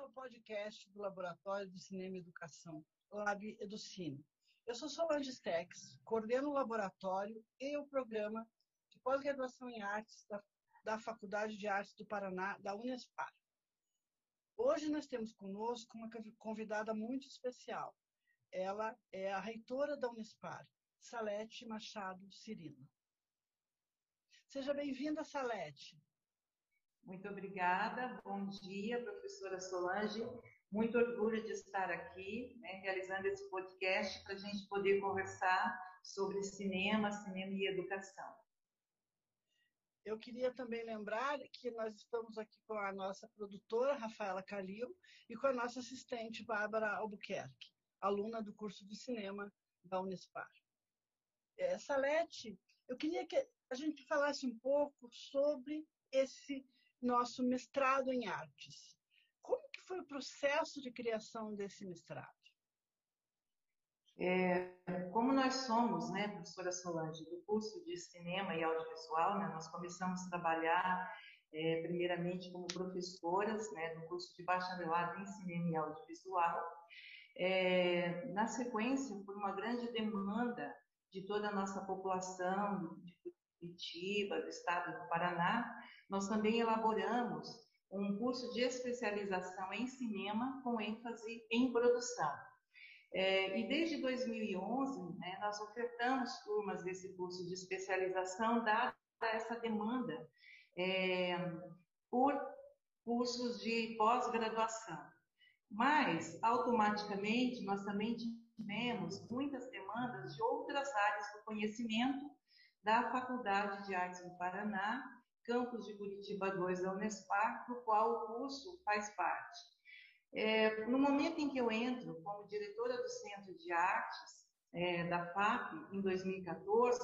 ao podcast do Laboratório de Cinema e Educação, Lab Educine. Eu sou Solange Stex, coordeno o laboratório e o programa de pós-graduação em artes da, da Faculdade de Artes do Paraná, da Unespar. Hoje nós temos conosco uma convidada muito especial. Ela é a reitora da Unespar, Salete Machado Cirino. Seja bem-vinda, Salete. Muito obrigada. Bom dia, professora Solange. Muito orgulho de estar aqui, né, realizando esse podcast para a gente poder conversar sobre cinema, cinema e educação. Eu queria também lembrar que nós estamos aqui com a nossa produtora, Rafaela Calil, e com a nossa assistente, Bárbara Albuquerque, aluna do curso de cinema da Unespar. É, Salete, eu queria que a gente falasse um pouco sobre esse nosso mestrado em artes. Como que foi o processo de criação desse mestrado? É, como nós somos, né, professora Solange, do curso de cinema e audiovisual, né, nós começamos a trabalhar é, primeiramente como professoras, né, do curso de bacharelado em cinema e audiovisual. É, na sequência, por uma grande demanda de toda a nossa população, de Curitiba, do estado do Paraná, nós também elaboramos um curso de especialização em cinema com ênfase em produção. É, e desde 2011, né, nós ofertamos turmas desse curso de especialização, dada essa demanda é, por cursos de pós-graduação. Mas, automaticamente, nós também tivemos muitas demandas de outras áreas do conhecimento da Faculdade de Artes do Paraná, campus de Curitiba 2 da Unespar, do qual o curso faz parte. É, no momento em que eu entro como diretora do Centro de Artes é, da FAP, em 2014,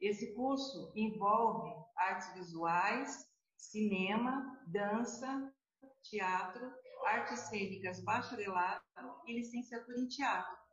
esse curso envolve artes visuais, cinema, dança, teatro, artes cênicas, bacharelado e licenciatura em teatro.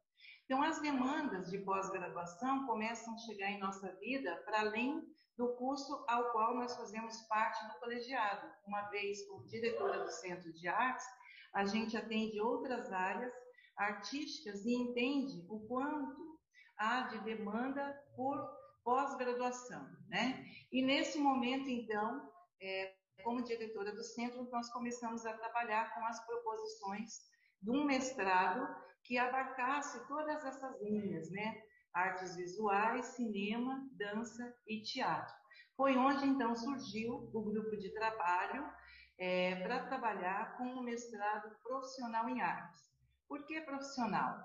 Então, as demandas de pós-graduação começam a chegar em nossa vida para além do curso ao qual nós fazemos parte do colegiado. Uma vez como diretora do Centro de Artes, a gente atende outras áreas artísticas e entende o quanto há de demanda por pós-graduação, né? E nesse momento, então, é, como diretora do centro, nós começamos a trabalhar com as proposições de um mestrado que abarcasse todas essas linhas, né? Artes visuais, cinema, dança e teatro. Foi onde então surgiu o grupo de trabalho é, para trabalhar com o mestrado profissional em artes. Por que profissional?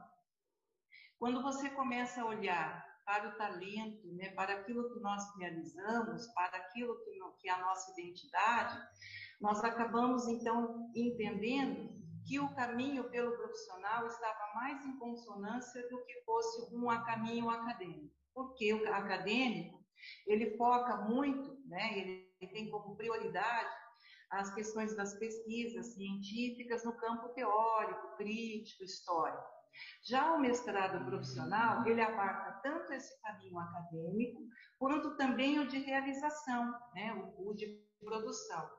Quando você começa a olhar para o talento, né, para aquilo que nós realizamos, para aquilo que, que é a nossa identidade, nós acabamos então entendendo que o caminho pelo profissional estava mais em consonância do que fosse um caminho acadêmico. Porque o acadêmico, ele foca muito, né, ele tem como prioridade as questões das pesquisas científicas no campo teórico, crítico, histórico. Já o mestrado profissional, ele abarca tanto esse caminho acadêmico, quanto também o de realização, né, o, de produção.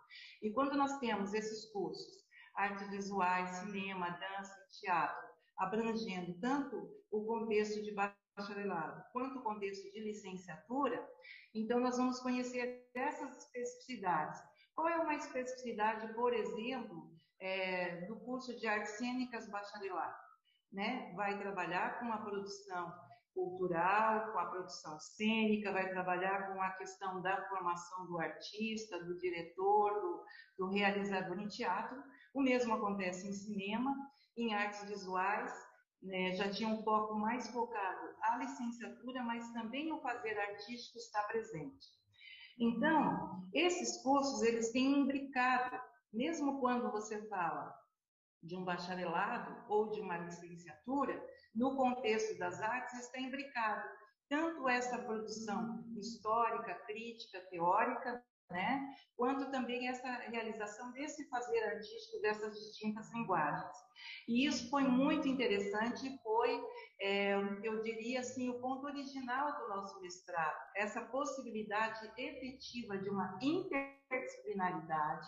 E quando nós temos esses cursos artes visuais, cinema, dança e teatro, abrangendo tanto o contexto de bacharelado quanto o contexto de licenciatura, então nós vamos conhecer essas especificidades. Qual é uma especificidade, por exemplo, é, do curso de artes cênicas bacharelado? Né? Vai trabalhar com a produção cultural, com a produção cênica, vai trabalhar com a questão da formação do artista, do diretor, do, do realizador em teatro. O mesmo acontece em cinema, em artes visuais, né, já tinha um foco mais focado à licenciatura, mas também o fazer artístico está presente. Então, esses cursos, eles têm imbricado, mesmo quando você fala de um bacharelado ou de uma licenciatura, no contexto das artes, está imbricado tanto essa produção histórica, crítica, teórica, né, quanto também essa realização desse fazer artístico dessas distintas linguagens. E isso foi muito interessante foi, é, eu diria assim, o ponto original do nosso mestrado, essa possibilidade efetiva de uma interdisciplinaridade,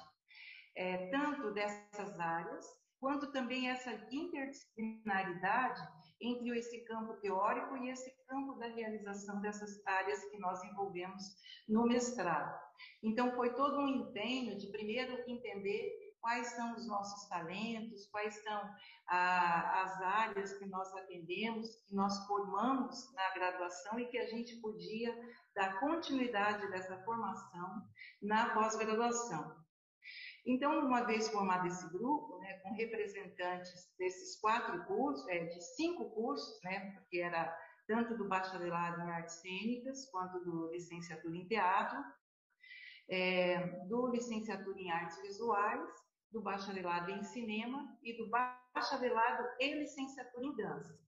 é, tanto dessas áreas, quanto também essa interdisciplinaridade entre esse campo teórico e esse campo da realização dessas áreas que nós envolvemos no mestrado. Então, foi todo um empenho de primeiro entender quais são os nossos talentos, quais são as áreas que nós atendemos, que nós formamos na graduação e que a gente podia dar continuidade dessa formação na pós-graduação. Então, uma vez formado esse grupo, né, com representantes desses quatro cursos, é, de cinco cursos, né, porque era tanto do bacharelado em artes cênicas, quanto do licenciatura em teatro, é, do licenciatura em artes visuais, do bacharelado em cinema e do bacharelado em licenciatura em dança.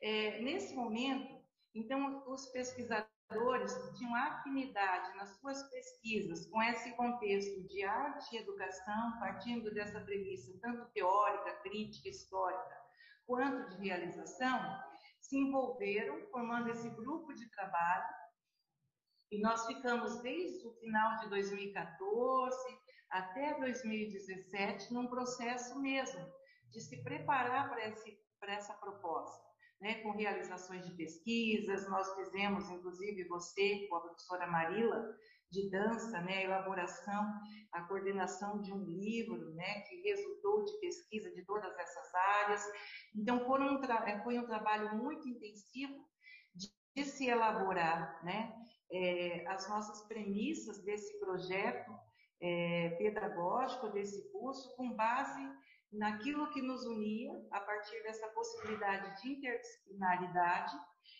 É, nesse momento, então, os pesquisadores tinham afinidade nas suas pesquisas com esse contexto de arte e educação, partindo dessa premissa tanto teórica, crítica, histórica, quanto de realização, se envolveram formando esse grupo de trabalho. E nós ficamos desde o final de 2014 até 2017 num processo mesmo de se preparar para essa proposta né, com realizações de pesquisas. Nós fizemos, inclusive você, com a professora Marila, de dança, né, a elaboração, a coordenação de um livro, né, que resultou de pesquisa de todas essas áreas. Então, um, é, foi um trabalho muito intensivo de, de se elaborar, né, é, as nossas premissas desse projeto é, pedagógico, desse curso, com base naquilo que nos unia a partir dessa possibilidade de interdisciplinaridade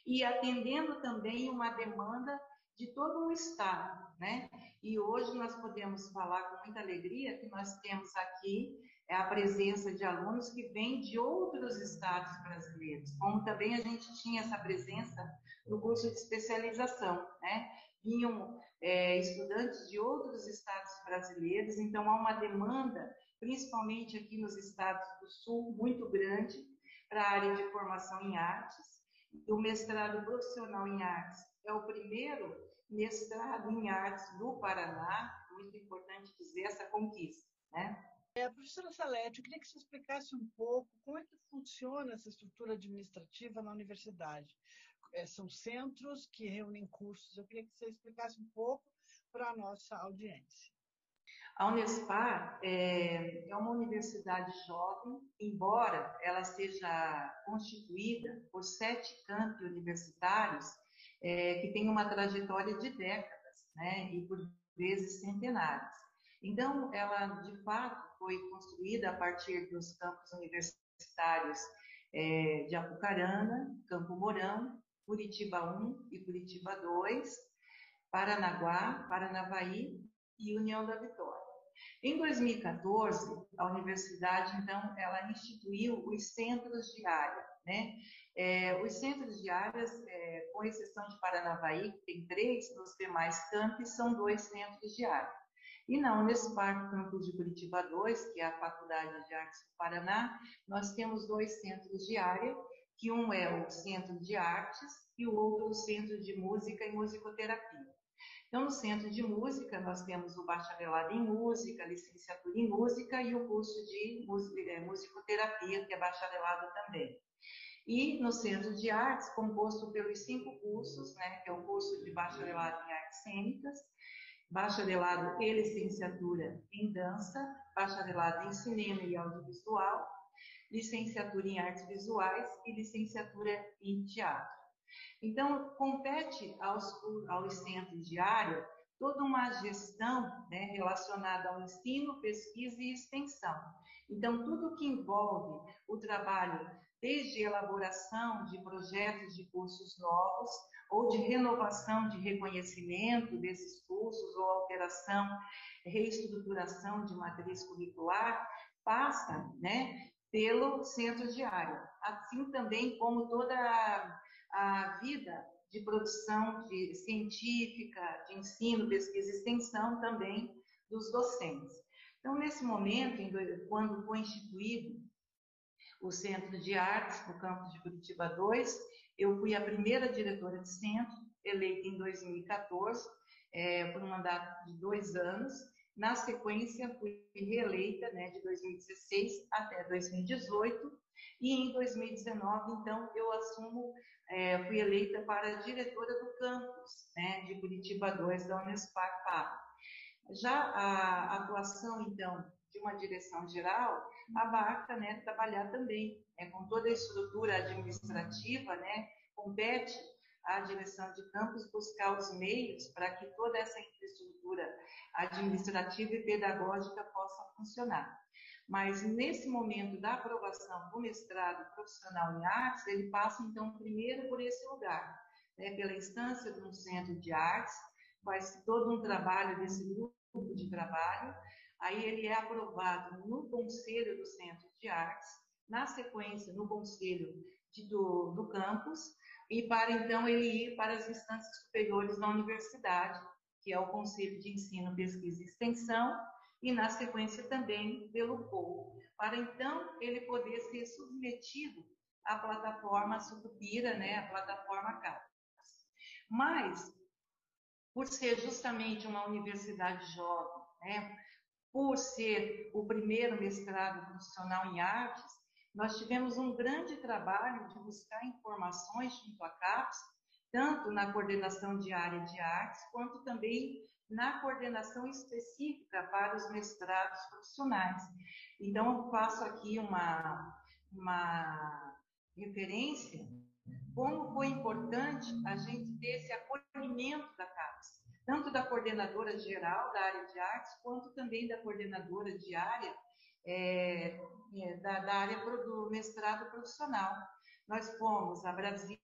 e atendendo também uma demanda de todo o Estado, né? E hoje nós podemos falar com muita alegria que nós temos aqui é a presença de alunos que vêm de outros estados brasileiros, como também a gente tinha essa presença no curso de especialização, né? Vinham é, estudantes de outros estados brasileiros, então há uma demanda principalmente aqui nos estados do Sul, muito grande para a área de formação em artes. O mestrado profissional em artes é o primeiro mestrado em artes do Paraná, muito importante dizer essa conquista, né? É, professora Salete, eu queria que você explicasse um pouco como é que funciona essa estrutura administrativa na universidade. É, são centros que reúnem cursos. Eu queria que você explicasse um pouco para a nossa audiência. A Unespar é, é uma universidade jovem, embora ela seja constituída por sete campi universitários é, que têm uma trajetória de décadas, né, e por vezes centenárias. Então, ela de fato foi construída a partir dos campos universitários é, de Apucarana, Campo Mourão, Curitiba 1 e Curitiba 2, Paranaguá, Paranavaí e União da Vitória. Em 2014, a universidade, então, ela instituiu os centros de área, né? É, os centros de áreas, é, com exceção de Paranavaí, que tem três, nos demais campos são dois centros de área. E na Unespar, campus de Curitiba 2, que é a Faculdade de Artes do Paraná, nós temos dois centros de área, que um é o Centro de Artes e o outro o Centro de Música e Musicoterapia. Então, no Centro de Música, nós temos o bacharelado em música, licenciatura em música e o curso de é, musicoterapia, que é bacharelado também. E no Centro de Artes, composto pelos cinco cursos, né, que é o curso de bacharelado em artes cênicas, bacharelado e licenciatura em dança, bacharelado em cinema e audiovisual, licenciatura em artes visuais e licenciatura em teatro. Então, compete aos, aos centros de área toda uma gestão né, relacionada ao ensino, pesquisa e extensão. Então, tudo que envolve o trabalho, desde elaboração de projetos de cursos novos, ou de renovação de reconhecimento desses cursos, ou alteração, reestruturação de matriz curricular, passa né, pelo centro de área. Assim também como toda a vida de produção de científica, de ensino, pesquisa e extensão também dos docentes. Então, nesse momento, quando foi instituído o Centro de Artes no campus de Curitiba 2, eu fui a primeira diretora de centro, eleita em 2014, é, por um mandato de dois anos, Na sequência, fui reeleita né, de 2016 até 2018 e em 2019, então, eu assumo, é, fui eleita para diretora do campus né, de Curitiba 2 da Unespar PAP. Já a atuação, então, de uma direção geral abarca né, trabalhar também né, com toda a estrutura administrativa, né, compete à direção de campus buscar os meios para que toda essa infraestrutura administrativa e pedagógica possa funcionar. Mas nesse momento da aprovação do mestrado profissional em artes, ele passa então primeiro por esse lugar, né, pela instância de um centro de artes, faz todo um trabalho desse grupo de trabalho, aí ele é aprovado no conselho do centro de artes, na sequência no conselho de, do, do campus, e para então ele ir para as instâncias superiores da universidade, que é o Conselho de Ensino, Pesquisa e Extensão, e na sequência também pelo POU, para então ele poder ser submetido à plataforma Sucupira, né, a plataforma CAPES. Mas, por ser justamente uma universidade jovem, né, por ser o primeiro mestrado profissional em artes, nós tivemos um grande trabalho de buscar informações junto à CAPES, tanto na coordenação de área de artes, quanto também na coordenação específica para os mestrados profissionais. Então, eu faço aqui uma, uma referência como foi importante a gente ter esse acolhimento da CAPES, tanto da coordenadora geral da área de artes, quanto também da coordenadora de área é, é, da, da, área do mestrado profissional. Nós fomos a Brasília,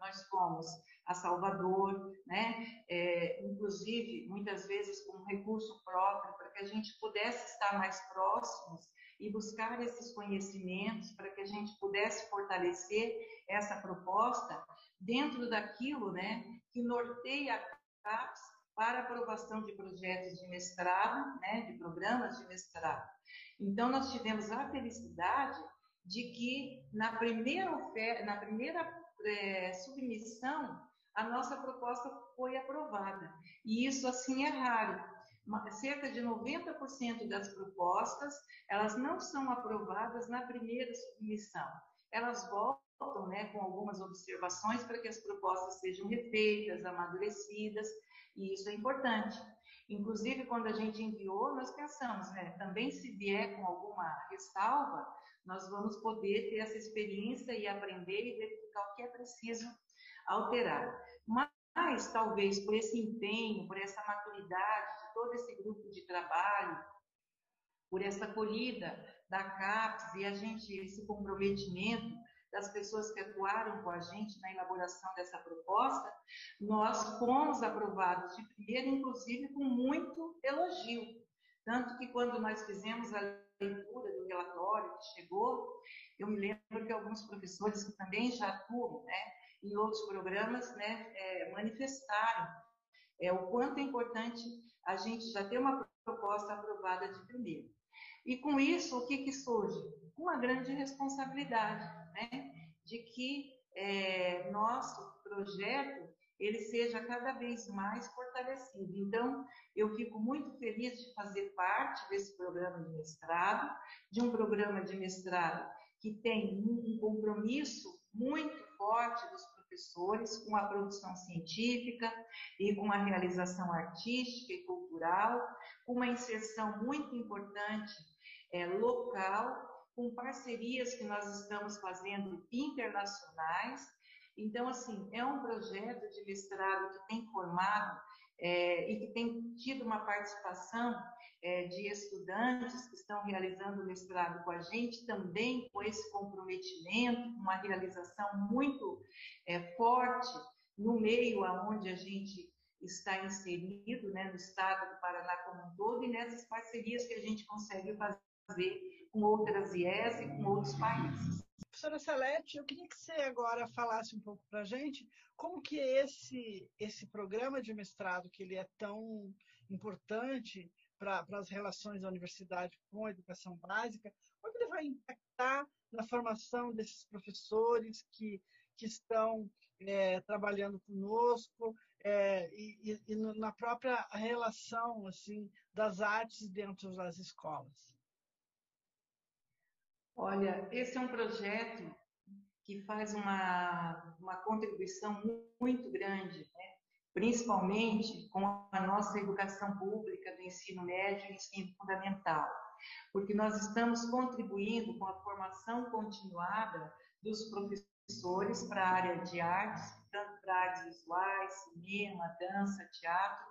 nós fomos a Salvador, né? É, inclusive, muitas vezes com recurso próprio, para que a gente pudesse estar mais próximos e buscar esses conhecimentos, para que a gente pudesse fortalecer essa proposta dentro daquilo né, que norteia a CAPES para aprovação de projetos de mestrado, né, de programas de mestrado. Então, nós tivemos a felicidade de que na primeira, na primeira é, submissão a nossa proposta foi aprovada. E isso, assim, é raro. Cerca de 90% das propostas, elas não são aprovadas na primeira submissão. Elas voltam né, com algumas observações para que as propostas sejam refeitas, amadurecidas, e isso é importante. Inclusive, quando a gente enviou, nós pensamos, né, também se vier com alguma ressalva, nós vamos poder ter essa experiência e aprender e o que é preciso alterar. Mas, talvez, por esse empenho, por essa maturidade de todo esse grupo de trabalho, por essa acolhida da CAPES e a gente, esse comprometimento das pessoas que atuaram com a gente na elaboração dessa proposta, nós fomos aprovados de primeira, inclusive com muito elogio. Tanto que quando nós fizemos a leitura do relatório que chegou, eu me lembro que alguns professores que também já atuam né, em outros programas né, é, manifestaram é, o quanto é importante a gente já ter uma proposta aprovada de primeiro. E com isso, o que, que surge? Uma grande responsabilidade, né? de que é, nosso projeto ele seja cada vez mais fortalecido. Então, eu fico muito feliz de fazer parte desse programa de mestrado, de um programa de mestrado que tem um compromisso muito forte dos professores com a produção científica e com a realização artística e cultural, com uma inserção muito importante é, local, com parcerias que nós estamos fazendo internacionais. Então, assim, é um projeto de mestrado que tem formado é, e que tem tido uma participação de estudantes que estão realizando o mestrado com a gente, também com esse comprometimento, uma realização muito é, forte no meio aonde a gente está inserido, né, no estado do Paraná como um todo, e nessas parcerias que a gente consegue fazer com outras IES e com outros países. Professora Celeste, eu queria que você agora falasse um pouco para a gente como que esse, esse programa de mestrado, que ele é tão importante para as relações da universidade com a educação básica, como ele vai impactar na formação desses professores que, que estão é, trabalhando conosco, é, e, e, na própria relação assim das artes dentro das escolas? Olha, esse é um projeto que faz uma, uma contribuição muito grande, né? Principalmente com a nossa educação pública do ensino médio e ensino fundamental, porque nós estamos contribuindo com a formação continuada dos professores para a área de artes, tanto para artes visuais, cinema, dança, teatro.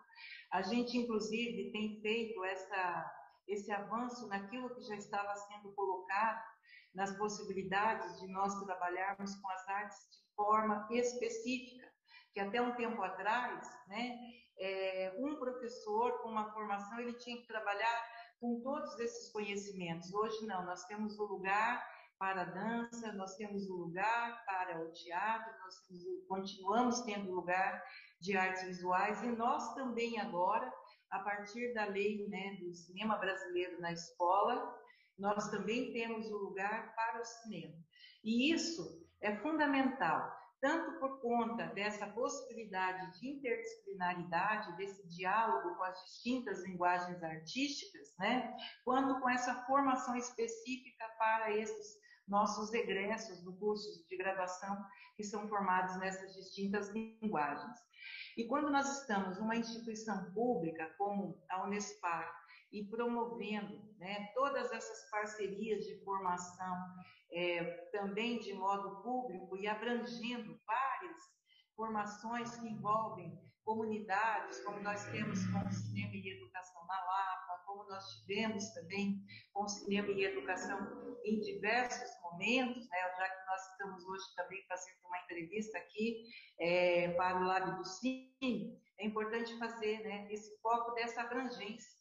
A gente, inclusive, tem feito essa, esse avanço naquilo que já estava sendo colocado nas possibilidades de nós trabalharmos com as artes de forma específica, que até um tempo atrás, né, é, um professor com uma formação ele tinha que trabalhar com todos esses conhecimentos. Hoje não, nós temos o lugar para a dança, nós temos o lugar para o teatro, nós temos, continuamos tendo lugar de artes visuais e nós também agora, a partir da lei né, do cinema brasileiro na escola, nós também temos o lugar para o cinema. E isso é fundamental, tanto por conta dessa possibilidade de interdisciplinaridade, desse diálogo com as distintas linguagens artísticas, né, quanto com essa formação específica para esses nossos egressos do curso de graduação que são formados nessas distintas linguagens. E quando nós estamos numa instituição pública como a Unespar e promovendo né, todas essas parcerias de formação é, também de modo público e abrangendo várias formações que envolvem comunidades, como nós temos com o Cinema e Educação na Lapa, como nós tivemos também com o Cinema e Educação em diversos momentos, né, já que nós estamos hoje também fazendo uma entrevista aqui é, para o Lab do Cine, é importante fazer né, esse foco dessa abrangência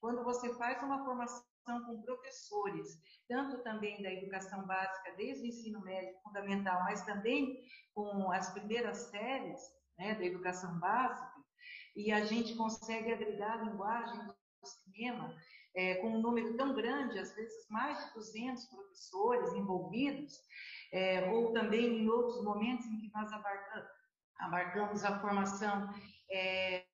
quando você faz uma formação com professores, tanto também da educação básica, desde o ensino médio fundamental, mas também com as primeiras séries né, da educação básica, e a gente consegue agregar a linguagem do cinema é, com um número tão grande, às vezes mais de 200 professores envolvidos, é, ou também em outros momentos em que nós abarcamos, abarcamos a formação é,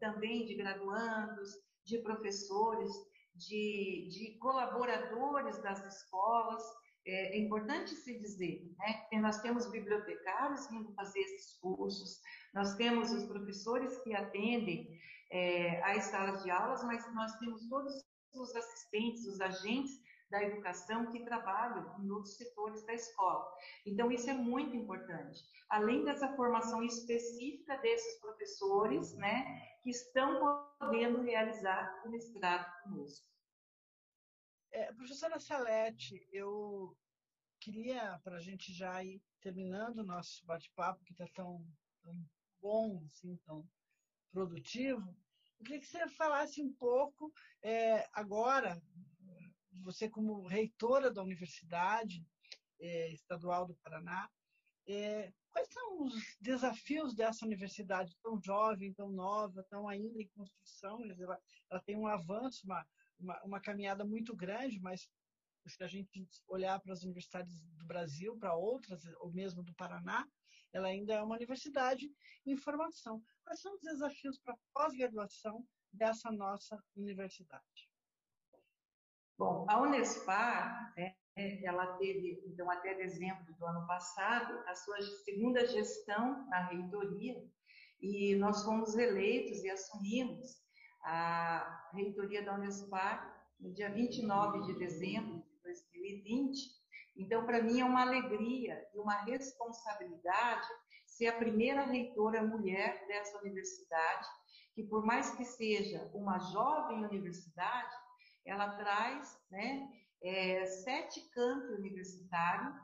também de graduandos, de professores, de, de colaboradores das escolas. É, é, importante se dizer, né, que nós temos bibliotecários vindo fazer esses cursos, nós temos os professores que atendem é, às salas de aulas, mas nós temos todos os assistentes, os agentes da educação que trabalham em outros setores da escola. Então, isso é muito importante. Além dessa formação específica desses professores, né, que estão podendo realizar o mestrado conosco. É, professora Salete, eu queria, para a gente já ir terminando o nosso bate-papo, que está tão, tão bom, assim, tão produtivo, eu queria que você falasse um pouco, é, agora, você como reitora da Universidade é, Estadual do Paraná, é, quais são os desafios dessa universidade tão jovem, tão nova, tão ainda em construção? Ela, ela tem um avanço, uma, uma, uma, caminhada muito grande, mas se a gente olhar para as universidades do Brasil, para outras, ou mesmo do Paraná, ela ainda é uma universidade em formação. Quais são os desafios para a pós-graduação dessa nossa universidade? Bom, a Unespar, né, ela teve, então, até dezembro do ano passado, a sua segunda gestão na reitoria, e nós fomos eleitos e assumimos a reitoria da Unespar no dia 29 de dezembro de 2020. Então, para mim é uma alegria e uma responsabilidade ser a primeira reitora mulher dessa universidade, que por mais que seja uma jovem universidade, ela traz né, é, sete campi universitários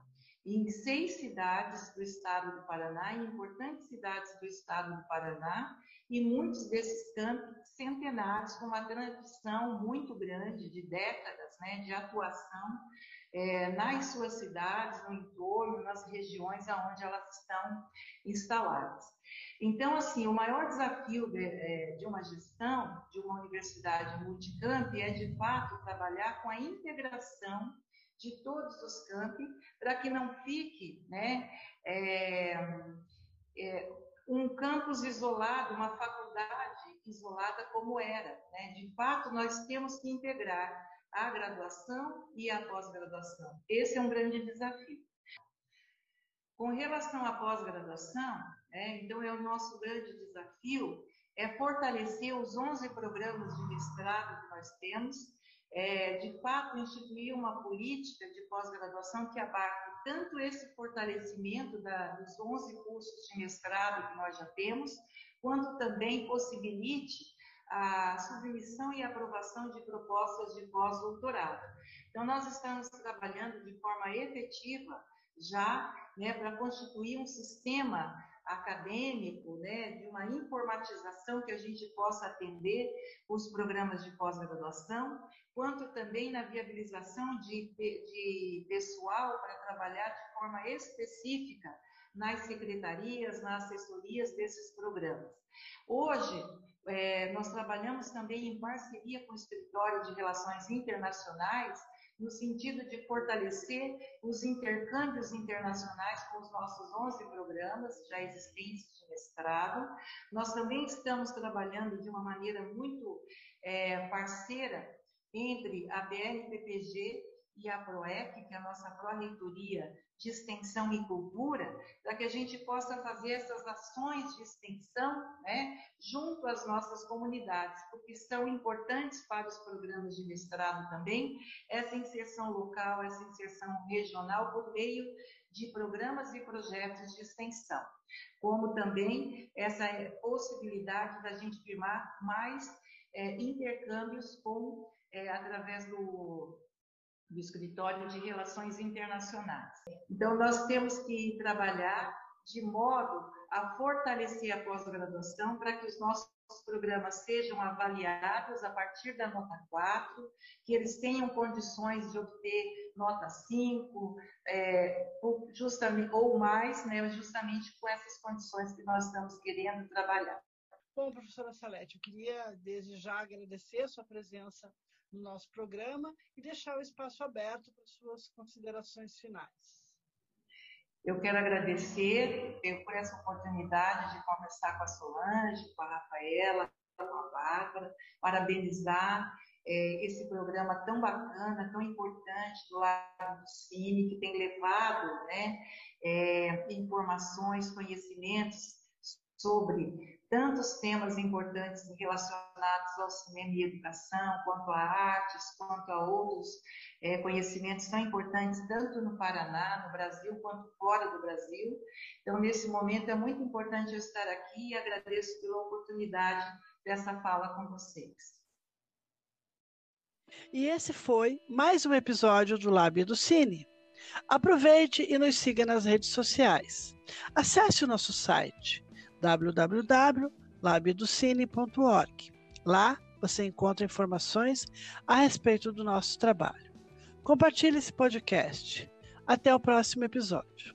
em seis cidades do estado do Paraná, em importantes cidades do estado do Paraná, e muitos desses campos centenários, com uma tradição muito grande de décadas né, de atuação é, nas suas cidades, no entorno, nas regiões onde elas estão instaladas. Então, assim, o maior desafio de, é, de, uma gestão de uma universidade multicamp é, de fato, trabalhar com a integração de todos os campi para que não fique né, é, é, um campus isolado, uma faculdade isolada como era. Né? De fato, nós temos que integrar a graduação e a pós-graduação. Esse é um grande desafio. Com relação à pós-graduação, é, então é o nosso grande desafio é fortalecer os 11 programas de mestrado que nós temos, é, de fato instituir uma política de pós-graduação que abarque tanto esse fortalecimento da, dos 11 cursos de mestrado que nós já temos, quanto também possibilite a submissão e aprovação de propostas de pós-doutorado. Então, nós estamos trabalhando de forma efetiva já né, para constituir um sistema acadêmico, né, de uma informatização que a gente possa atender os programas de pós-graduação, quanto também na viabilização de, de pessoal para trabalhar de forma específica nas secretarias, nas assessorias desses programas. Hoje, é, nós trabalhamos também em parceria com o Escritório de Relações Internacionais, no sentido de fortalecer os intercâmbios internacionais com os nossos 11 programas já existentes de mestrado. Nós também estamos trabalhando de uma maneira muito é, parceira entre a BNPPG e a PROEC, que é a nossa Pró-Reitoria de Extensão e Cultura, para que a gente possa fazer essas ações de extensão né, junto às nossas comunidades, porque são importantes para os programas de mestrado também, essa inserção local, essa inserção regional por meio de programas e projetos de extensão, como também essa possibilidade da gente firmar mais é, intercâmbios com é, através do do Escritório de Relações Internacionais. Então, nós temos que trabalhar de modo a fortalecer a pós-graduação para que os nossos programas sejam avaliados a partir da nota 4, que eles tenham condições de obter nota 5, é, justamente, ou mais, né, justamente com essas condições que nós estamos querendo trabalhar. Bom, professora Salete, eu queria desde já agradecer a sua presença no nosso programa e deixar o espaço aberto para suas considerações finais. Eu quero agradecer por essa oportunidade de conversar com a Solange, com a Rafaela, com a Bárbara, parabenizar é, esse programa tão bacana, tão importante do lado do Cine, que tem levado né, é, informações, conhecimentos sobre tantos temas importantes relacionados ao cinema e educação, quanto a artes, quanto a outros é, conhecimentos tão importantes, tanto no Paraná, no Brasil, quanto fora do Brasil. Então, nesse momento, é muito importante eu estar aqui e agradeço pela oportunidade dessa fala com vocês. E esse foi mais um episódio do Lábio do Cine. Aproveite e nos siga nas redes sociais. Acesse o nosso site www.labdocine.org. Lá você encontra informações a respeito do nosso trabalho. Compartilhe esse podcast. Até o próximo episódio.